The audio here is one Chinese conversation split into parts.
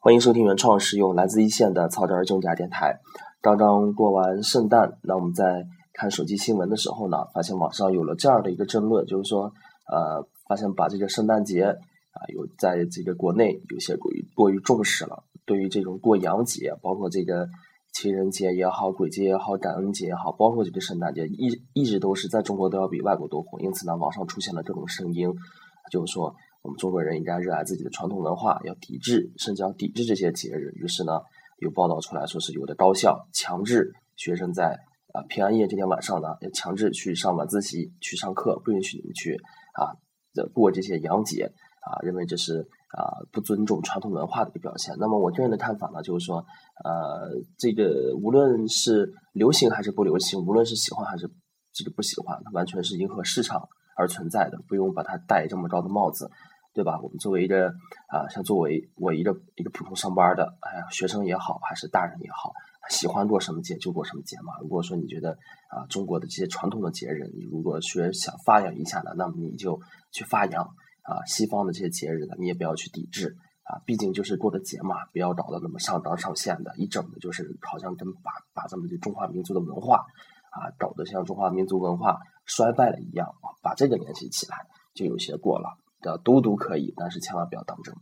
欢迎收听原创实用来自一线的草根儿竞价电台。刚刚过完圣诞，那我们在看手机新闻的时候呢，发现网上有了这样的一个争论，就是说，呃，发现把这个圣诞节啊，有在这个国内有些过于过于重视了。对于这种过洋节，包括这个情人节也好、鬼节也好、感恩节也好，包括这个圣诞节，一一直都是在中国都要比外国多火。因此呢，网上出现了各种声音，就是说。我们中国人应该热爱自己的传统文化，要抵制，甚至要抵制这些节日。于是呢，有报道出来说是有的高校强制学生在啊平安夜这天晚上呢，要强制去上晚自习去上课，不允许你们去啊过这些洋节啊，认为这是啊不尊重传统文化的一个表现。那么我个人的看法呢，就是说，呃，这个无论是流行还是不流行，无论是喜欢还是这个不喜欢，它完全是迎合市场。而存在的，不用把它戴这么高的帽子，对吧？我们作为一个啊，像作为我一个一个普通上班的，哎呀，学生也好，还是大人也好，喜欢过什么节就过什么节嘛。如果说你觉得啊，中国的这些传统的节日，你如果说想发扬一下呢，那么你就去发扬啊。西方的这些节日呢，你也不要去抵制啊，毕竟就是过的节嘛，不要搞得那么上纲上线的，一整的就是好像跟把把咱们这中华民族的文化。啊，搞得像中华民族文化衰败了一样啊！把这个联系起来，就有些过了。的读读可以，但是千万不要当真。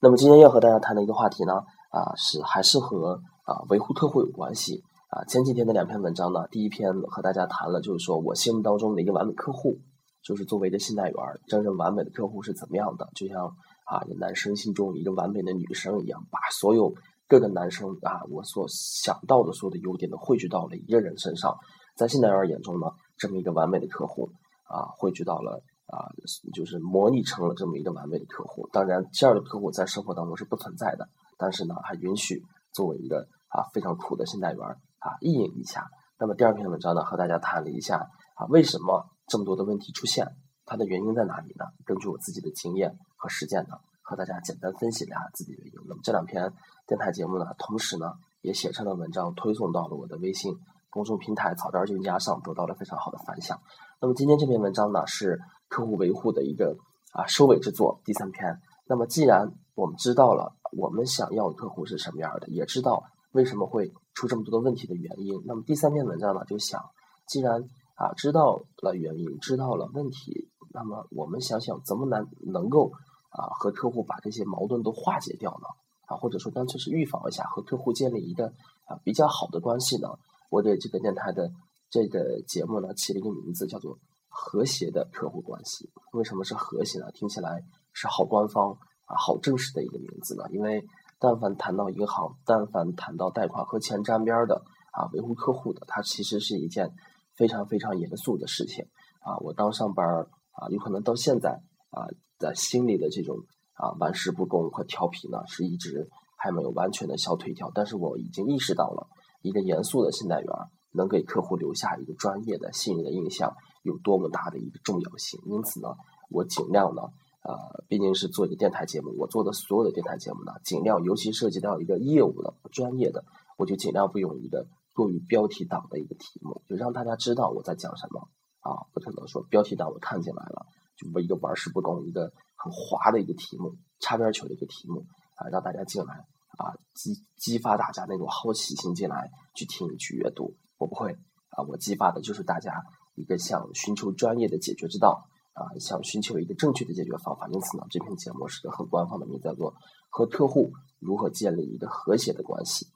那么今天要和大家谈的一个话题呢，啊，是还是和啊维护客户有关系啊。前几天的两篇文章呢，第一篇和大家谈了，就是说我心目当中的一个完美客户，就是作为一个信贷员，真正完美的客户是怎么样的？就像啊男生心中一个完美的女生一样，把所有。各个男生啊，我所想到的所有的优点都汇聚到了一个人身上，在信贷员眼中呢，这么一个完美的客户啊，汇聚到了啊，就是模拟成了这么一个完美的客户。当然，这样的客户在生活当中是不存在的，但是呢，还允许作为一个啊非常苦的信贷员啊意淫一下。那么第二篇文章呢，和大家谈了一下啊，为什么这么多的问题出现，它的原因在哪里呢？根据我自己的经验和实践呢。和大家简单分析一下自己的原因。那么这两篇电台节目呢，同时呢也写成了文章，推送到了我的微信公众平台“草根儿家”上，得到了非常好的反响。那么今天这篇文章呢，是客户维护的一个啊收尾之作，第三篇。那么既然我们知道了我们想要的客户是什么样的，也知道为什么会出这么多的问题的原因，那么第三篇文章呢，就想既然啊知道了原因，知道了问题，那么我们想想怎么能能够。啊，和客户把这些矛盾都化解掉呢？啊，或者说干脆是预防一下，和客户建立一个啊比较好的关系呢？我给这个电台的这个节目呢起了一个名字，叫做“和谐的客户关系”。为什么是和谐呢？听起来是好官方啊，好正式的一个名字呢？因为但凡谈到银行，但凡谈到贷款和钱沾边的啊，维护客户的，它其实是一件非常非常严肃的事情啊。我刚上班啊，有可能到现在啊。在心里的这种啊玩世不恭和调皮呢，是一直还没有完全的消退掉。但是我已经意识到了，一个严肃的信贷员能给客户留下一个专业的、信任的印象，有多么大的一个重要性。因此呢，我尽量呢，呃，毕竟是做一个电台节目，我做的所有的电台节目呢，尽量，尤其涉及到一个业务的、专业的，我就尽量不用一个过于标题党的一个题目，就让大家知道我在讲什么啊，不可能说标题党我看进来了。就我一个玩世不恭、一个很滑的一个题目，擦边球的一个题目啊，让大家进来啊，激激发大家那种好奇心进来去听去阅读。我不会啊，我激发的就是大家一个想寻求专业的解决之道啊，想寻求一个正确的解决方法。因此呢，这篇节目是个很官方的名字，叫做和客户如何建立一个和谐的关系。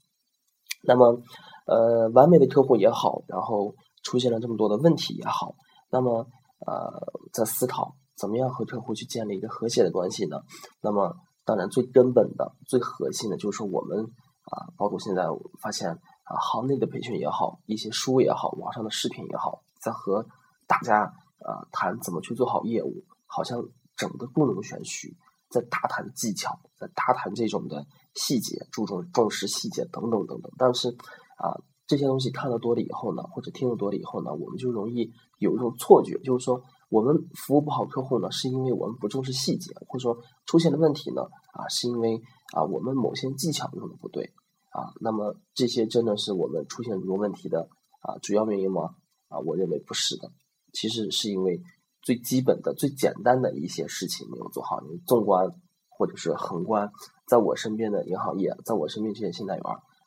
那么，呃，完美的客户也好，然后出现了这么多的问题也好，那么。呃，在思考怎么样和客户去建立一个和谐的关系呢？那么，当然最根本的、最核心的，就是我们啊，包括现在我发现啊，行内的培训也好，一些书也好，网上的视频也好，在和大家啊谈怎么去做好业务，好像整的故弄玄虚，在大谈技巧，在大谈这种的细节，注重重视细节等等等等。但是啊。这些东西看得多了以后呢，或者听得多了以后呢，我们就容易有一种错觉，就是说我们服务不好客户呢，是因为我们不重视细节，或者说出现的问题呢，啊，是因为啊我们某些技巧用的不对啊。那么这些真的是我们出现很多问题的啊主要原因吗？啊，我认为不是的，其实是因为最基本的、最简单的一些事情没有做好。你纵观或者是横观在我身边的银行业，在我身边这些信贷员，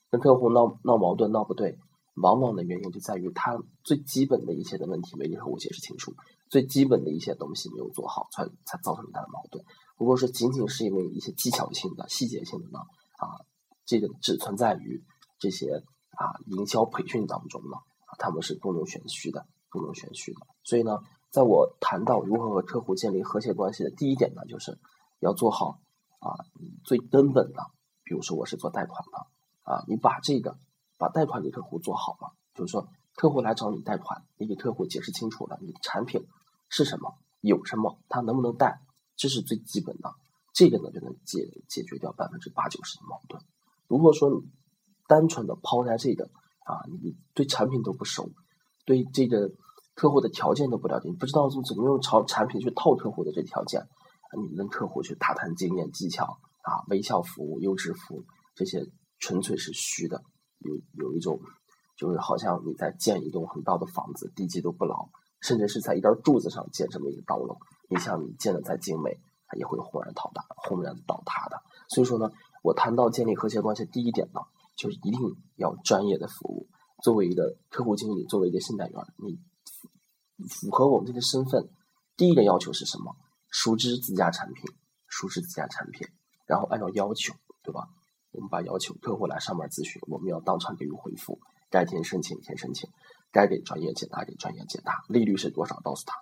跟客户闹闹矛盾闹不对，往往的原因就在于他最基本的一些的问题没给客户解释清楚，最基本的一些东西没有做好，才才造成他的矛盾。如果说仅仅是因为一些技巧性的、细节性的呢，啊，这个只存在于这些啊营销培训当中呢，他们是故弄玄虚的，故弄玄虚的。所以呢，在我谈到如何和客户建立和谐关系的第一点呢，就是要做好啊最根本的，比如说我是做贷款的啊，你把这个把贷款给客户做好了，就是说客户来找你贷款，你给客户解释清楚了你的产品是什么，有什么，他能不能贷，这是最基本的，这个呢就能解解决掉百分之八九十的矛盾。如果说你单纯的抛开这个啊，你对产品都不熟，对这个。客户的条件都不了解，你不知道怎么用产产品去套客户的这条件，你跟客户去打探经验技巧啊，微笑服务、优质服务这些纯粹是虚的，有有一种就是好像你在建一栋很高的房子，地基都不牢，甚至是在一根柱子上建这么一个高楼，你像你建的再精美，它也会轰然倒塌，轰然倒塌的。所以说呢，我谈到建立和谐关系，第一点呢，就一定要专业的服务。作为一个客户经理，作为一个信贷员，你。符合我们这个身份，第一个要求是什么？熟知自家产品，熟知自家产品，然后按照要求，对吧？我们把要求客户来上门咨询，我们要当场给予回复，该填申请填申请，该给专业解答给专业解答，利率是多少告诉他，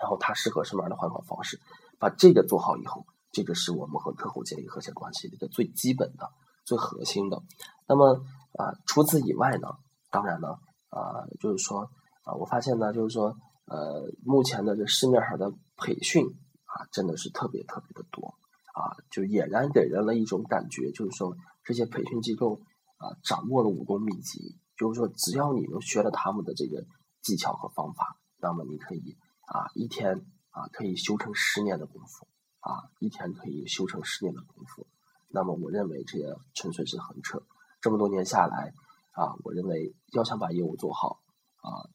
然后他适合什么样的还款方式，把这个做好以后，这个是我们和客户建立和谐关系的一个最基本的、最核心的。那么啊，除此以外呢，当然呢，啊，就是说。啊，我发现呢，就是说，呃，目前的这市面上的培训啊，真的是特别特别的多啊，就俨然给人了一种感觉，就是说这些培训机构啊，掌握了武功秘籍，就是说只要你能学了他们的这个技巧和方法，那么你可以啊，一天啊可以修成十年的功夫啊，一天可以修成十年的功夫。那么我认为这也纯粹是横扯。这么多年下来啊，我认为要想把业务做好啊。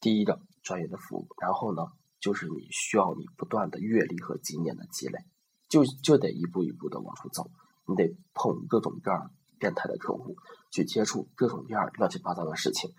第一个专业的服务，然后呢，就是你需要你不断的阅历和经验的积累，就就得一步一步的往出走，你得碰各种各样变态的客户，去接触各种各样乱七八糟的事情，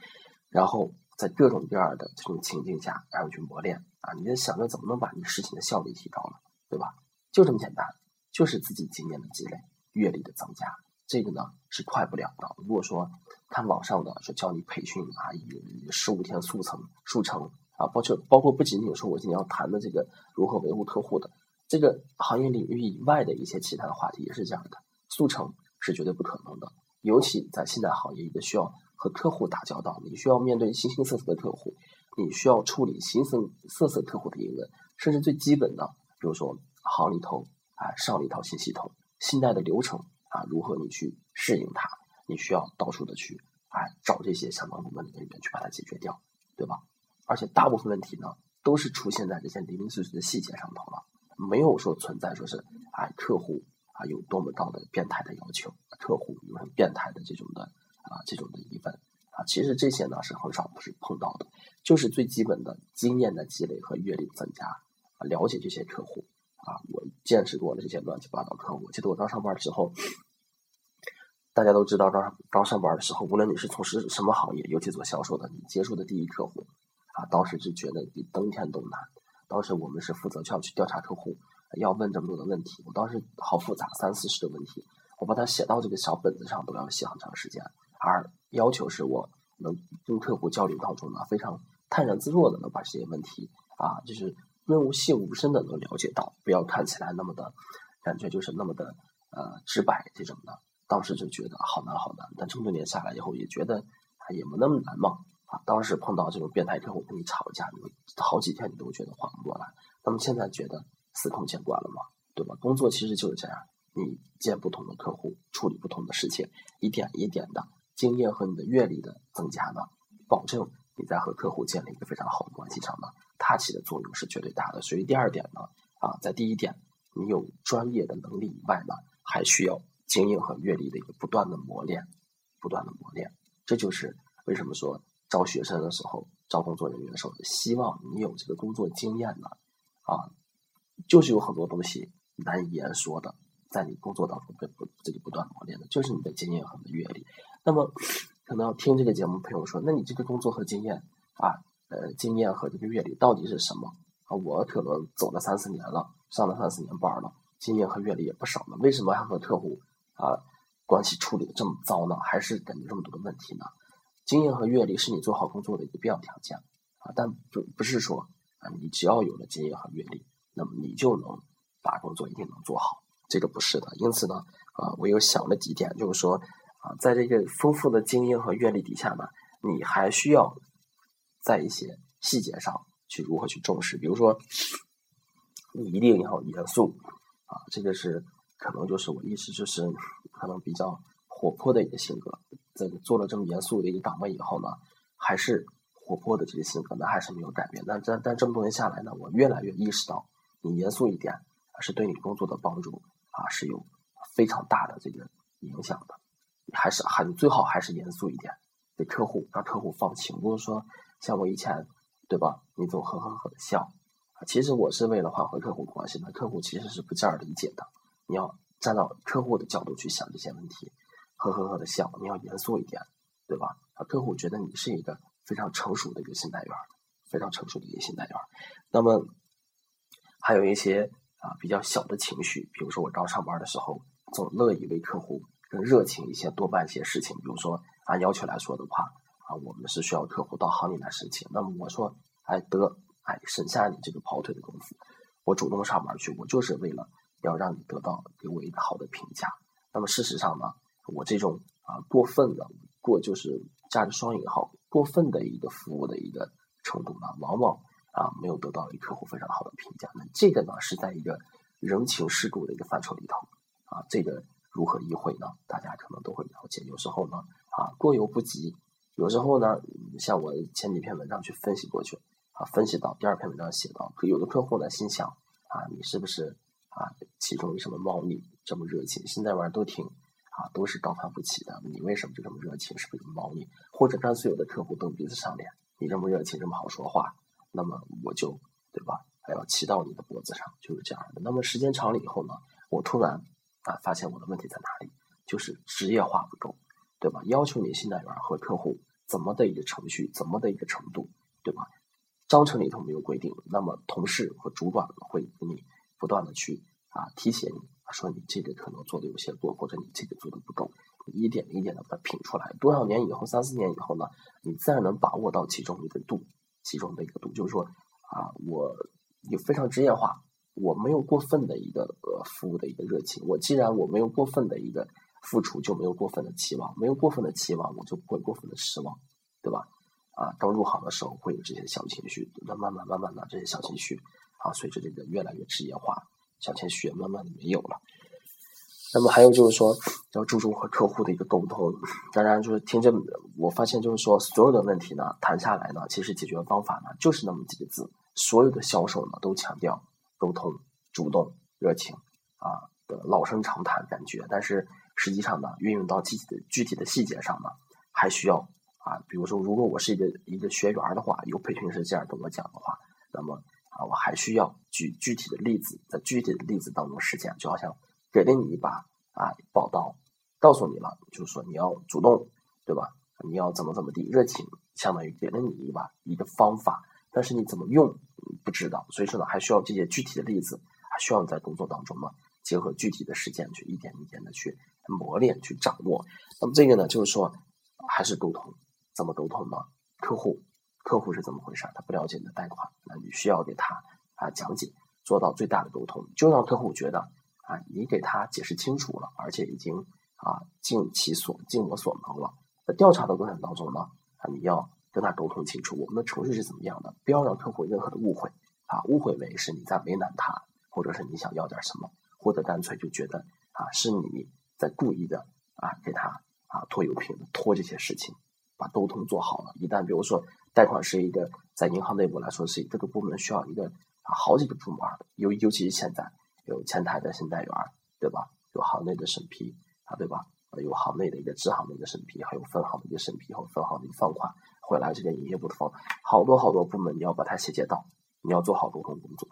然后在各种各样的这种情境下，然后去磨练啊，你在想着怎么能把你事情的效率提高了，对吧？就这么简单，就是自己经验的积累，阅历的增加。这个呢是快不了的。如果说看网上的说教你培训啊，以十五天速成速成啊，包括包括不仅仅说我今天要谈的这个如何维护客户的这个行业领域以外的一些其他的话题也是这样的，速成是绝对不可能的。尤其在现在行业一个需要和客户打交道，你需要面对形形色色的客户，你需要处理形形色色客户的疑问，甚至最基本的，比如说行里头啊上了一套新系统，信贷的流程。啊，如何你去适应它？你需要到处的去啊找这些相关部门的人员去把它解决掉，对吧？而且大部分问题呢，都是出现在这些零零碎碎的细节上头了，没有说存在说是啊客户啊有多么高的变态的要求，客户有很变态的这种的啊这种的疑问啊，其实这些呢是很少不是碰到的，就是最基本的经验的积累和阅历增加啊，了解这些客户啊，我见识过了这些乱七八糟的客户，记得我刚上班的时候。大家都知道，刚刚上班的时候，无论你是从事什么行业，尤其做销售的，你接触的第一客户，啊，当时就觉得比登天都难。当时我们是负责要去调查客户，要问这么多的问题，我当时好复杂，三四十的问题，我把它写到这个小本子上，都要写很长时间。而要求是我能跟客户交流当中呢，非常泰然自若的能把这些问题啊，就是润物细无声的能了解到，不要看起来那么的感觉就是那么的呃直白这种的。当时就觉得好难好难，但这么多年下来以后，也觉得啊也没那么难嘛。啊，当时碰到这种变态客户跟你吵架，你好几天你都觉得缓不过来。那么现在觉得司空见惯了嘛，对吧？工作其实就是这样，你见不同的客户，处理不同的事情，一点一点的经验和你的阅历的增加呢，保证你在和客户建立一个非常好的关系上呢，它起的作用是绝对大的。所以第二点呢，啊，在第一点你有专业的能力以外呢，还需要。经验和阅历的一个不断的磨练，不断的磨练，这就是为什么说招学生的时候，招工作人员的时候，希望你有这个工作经验呢，啊，就是有很多东西难以言说的，在你工作当中被不这个不断磨练的，就是你的经验和你的阅历。那么，可能要听这个节目朋友说，那你这个工作和经验啊，呃，经验和这个阅历到底是什么啊？我可能走了三四年了，上了三四年班了，经验和阅历也不少了，为什么还和客户啊关系处理的这么糟呢？还是感觉这么多的问题呢？经验和阅历是你做好工作的一个必要条件啊，但不不是说啊，你只要有了经验和阅历，那么你就能把工作一定能做好，这个不是的。因此呢，啊，我又想了几点，就是说。啊，在这个丰富的经验和阅历底下呢，你还需要在一些细节上去如何去重视。比如说，你一定要严肃啊，这个是可能就是我意思就是可能比较活泼的一个性格。在做了这么严肃的一个岗位以后呢，还是活泼的这个性格，呢还是没有改变。但但但这么多年下来呢，我越来越意识到，你严肃一点是对你工作的帮助啊是有非常大的这个影响的。还是还最好还是严肃一点，对客户让客户放心。不是说像我以前，对吧？你总呵呵呵的笑，其实我是为了挽回客户关系的。客户其实是不这样理解的。你要站到客户的角度去想这些问题，呵呵呵的笑，你要严肃一点，对吧？啊，客户觉得你是一个非常成熟的一个信贷员，非常成熟的一个信贷员。那么还有一些啊比较小的情绪，比如说我刚上班的时候，总乐意为客户。更热情一些，多办一些事情。比如说，按要求来说的话，啊，我们是需要客户到行里来申请。那么我说，哎，得，哎，省下你这个跑腿的功夫，我主动上门去，我就是为了要让你得到给我一个好的评价。那么事实上呢，我这种啊过分的过就是加着双引号过分的一个服务的一个程度呢，往往啊没有得到一客户非常好的评价。那这个呢是在一个人情世故的一个范畴里头啊，这个。如何意会呢？大家可能都会了解。有时候呢，啊，过犹不及。有时候呢，像我前几篇文章去分析过去，啊，分析到第二篇文章写到，有的客户呢心想，啊，你是不是啊，其中有什么猫腻这么热情？现在玩都挺啊，都是高攀不起的，你为什么就这么热情？是不是有猫腻？或者干脆有的客户蹬鼻子上脸，你这么热情，这么好说话，那么我就对吧？还要骑到你的脖子上，就是这样的。那么时间长了以后呢，我突然。啊，发现我的问题在哪里？就是职业化不够，对吧？要求你信贷员和客户怎么的一个程序，怎么的一个程度，对吧？章程里头没有规定，那么同事和主管会给你不断的去啊提醒你，说你这个可能做的有些过，或者你这个做的不够，一点一点的把它品出来。多少年以后，三四年以后呢，你自然能把握到其中一个度，其中的一个度，就是说啊，我有非常职业化。我没有过分的一个呃服务的一个热情，我既然我没有过分的一个付出，就没有过分的期望，没有过分的期望，我就不会过分的失望，对吧？啊，刚入行的时候会有这些小情绪，那慢慢慢慢的这些小情绪啊，随着这个越来越职业化，小情绪慢慢的没有了。那么还有就是说，要注重和客户的一个沟通。当然，就是听这，我发现就是说，所有的问题呢，谈下来呢，其实解决方法呢，就是那么几个字。所有的销售呢，都强调。沟通、主动、热情啊的老生常谈感觉，但是实际上呢，运用到具体的具体的细节上呢，还需要啊，比如说，如果我是一个一个学员的话，有培训师这样跟我讲的话，那么啊，我还需要举具体的例子，在具体的例子当中实践，就好像给了你一把啊宝刀，告诉你了，就是说你要主动，对吧？你要怎么怎么地，热情相当于给了你一把一个方法，但是你怎么用？不知道，所以说呢，还需要这些具体的例子，还需要你在工作当中呢，结合具体的实践去一点一点的去磨练、去掌握。那么这个呢，就是说还是沟通，怎么沟通呢？客户，客户是怎么回事？他不了解你的贷款，那你需要给他啊讲解，做到最大的沟通，就让客户觉得啊，你给他解释清楚了，而且已经啊尽其所尽我所能了。在调查的过程当中呢，啊你要。跟他沟通清楚，我们的程序是怎么样的，不要让客户任何的误会啊，误会为是你在为难他，或者是你想要点什么，或者干脆就觉得啊是你在故意的啊给他啊拖油瓶拖这些事情，把沟通做好了。一旦比如说贷款是一个在银行内部来说是这个部门需要一个啊好几个部门，尤尤其是现在有前台的信贷员，对吧？有行内的审批啊，对吧？有行内的一个支行的一个审批，还有分行的一个审批和分行的一个放款。回来这个营业部的方，好多好多部门你要把它衔接到，你要做好沟通工作，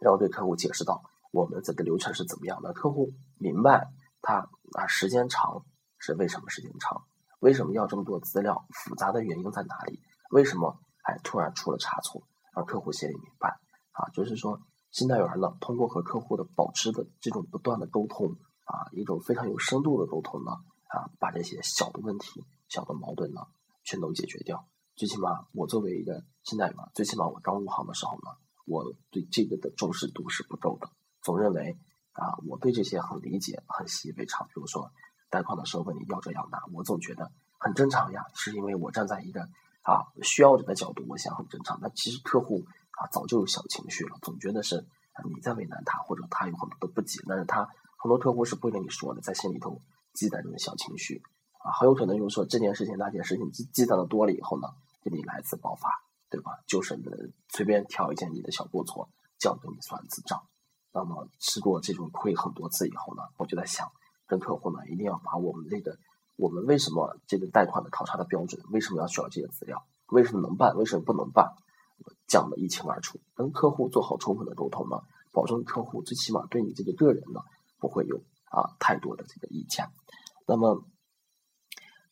然后对客户解释到我们整个流程是怎么样的，客户明白他啊时间长是为什么时间长，为什么要这么多资料，复杂的原因在哪里，为什么哎突然出了差错，让客户心里明白啊，就是说信贷员呢通过和客户的保持的这种不断的沟通啊，一种非常有深度的沟通呢啊，把这些小的问题、小的矛盾呢全都解决掉。最起码我作为一个信贷员，最起码我刚入行的时候呢，我对这个的重视度是不够的。总认为啊，我对这些很理解，很习以为常。比如说，贷款的时候问你要这要那，我总觉得很正常呀，是因为我站在一个啊需要者的角度，我想很正常。那其实客户啊早就有小情绪了，总觉得是你在为难他，或者他有很多的不解。但是他很多客户是不会跟你说的，在心里头积攒这种小情绪啊，很有可能就是说这件事情那件事情积积攒的多了以后呢，给你来一次爆发，对吧？就是随便挑一件你的小过错，叫给你算一次账。那么吃过这种亏很多次以后呢，我就在想，跟客户呢一定要把我们这个，我们为什么这个贷款的考察的标准，为什么要需要这些资料，为什么能办，为什么不能办，讲的一清二楚，跟客户做好充分的沟通呢，保证客户最起码对你这个个人呢不会有啊太多的这个意见。那么，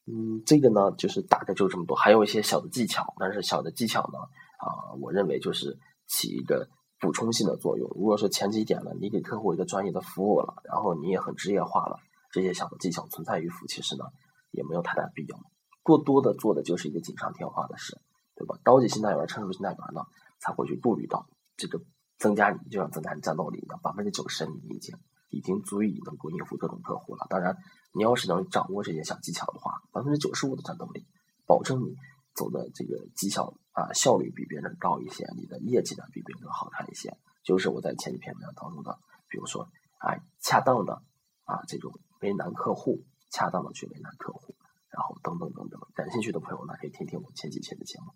嗯，这个呢就是大概就这么多，还有一些小的技巧，但是小的技巧呢啊，我认为就是起一个。补充性的作用。如果说前几点呢，你给客户一个专业的服务了，然后你也很职业化了，这些小的技巧存在与否，其实呢也没有太大必要。过多的做的就是一个锦上添花的事，对吧？高级信贷员、成熟信贷员呢才会去顾虑到这个增加你，就像增加你战斗力一样，百分之九十你已经已经足以能够应付各种客户了。当然，你要是能掌握这些小技巧的话，百分之九十五的战斗力，保证你。走的这个绩效啊效率比别人高一些，你的业绩呢比别人好看一些，就是我在前几篇文章当中的，比如说啊恰当的啊这种为难客户，恰当的去为难客户，然后等等等等，感兴趣的朋友呢可以听听我前几期的节目。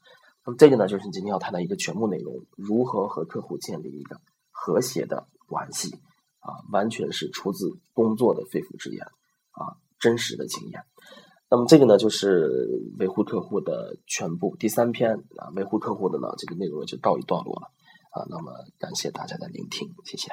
那么这个呢就是你今天要谈的一个全部内容，如何和客户建立一个和谐的关系啊，完全是出自工作的肺腑之言啊，真实的经验。那么这个呢，就是维护客户的全部第三篇啊，维护客户的呢，这个内容就告一段落了啊。那么感谢大家的聆听，谢谢。